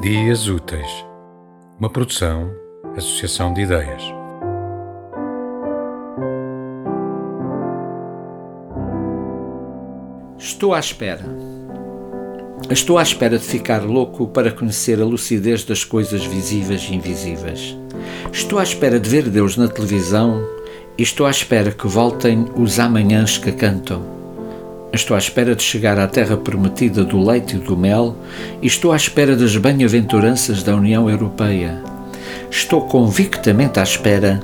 Dias Úteis, uma produção, associação de ideias. Estou à espera. Estou à espera de ficar louco para conhecer a lucidez das coisas visíveis e invisíveis. Estou à espera de ver Deus na televisão e estou à espera que voltem os amanhãs que cantam. Estou à espera de chegar à terra prometida do leite e do mel e estou à espera das bem-aventuranças da União Europeia. Estou convictamente à espera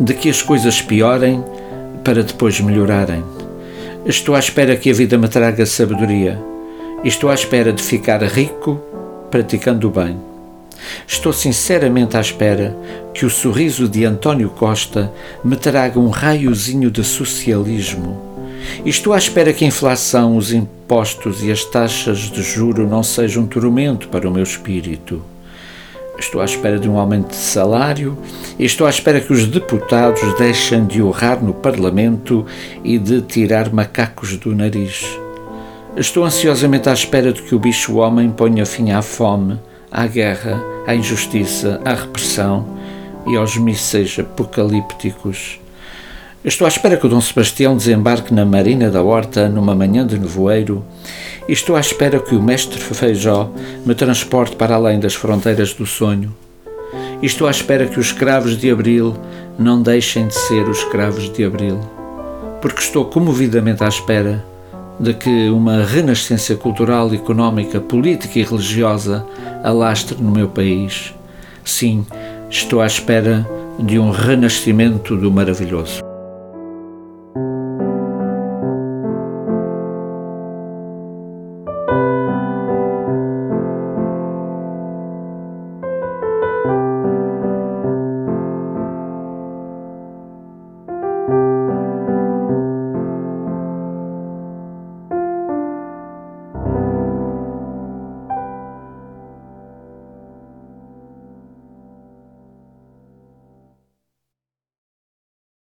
de que as coisas piorem para depois melhorarem. Estou à espera que a vida me traga sabedoria. Estou à espera de ficar rico praticando o bem. Estou sinceramente à espera que o sorriso de António Costa me traga um raiozinho de socialismo estou à espera que a inflação, os impostos e as taxas de juro não sejam um tormento para o meu espírito. Estou à espera de um aumento de salário e estou à espera que os deputados deixem de urrar no Parlamento e de tirar macacos do nariz. Estou ansiosamente à espera de que o bicho-homem ponha fim à fome, à guerra, à injustiça, à repressão e aos mísseis apocalípticos Estou à espera que o Dom Sebastião desembarque na Marina da Horta numa manhã de nevoeiro estou à espera que o mestre Feijó me transporte para além das fronteiras do sonho. Estou à espera que os escravos de Abril não deixem de ser os escravos de Abril, porque estou comovidamente à espera de que uma renascença cultural, económica, política e religiosa alastre no meu país. Sim, estou à espera de um renascimento do maravilhoso.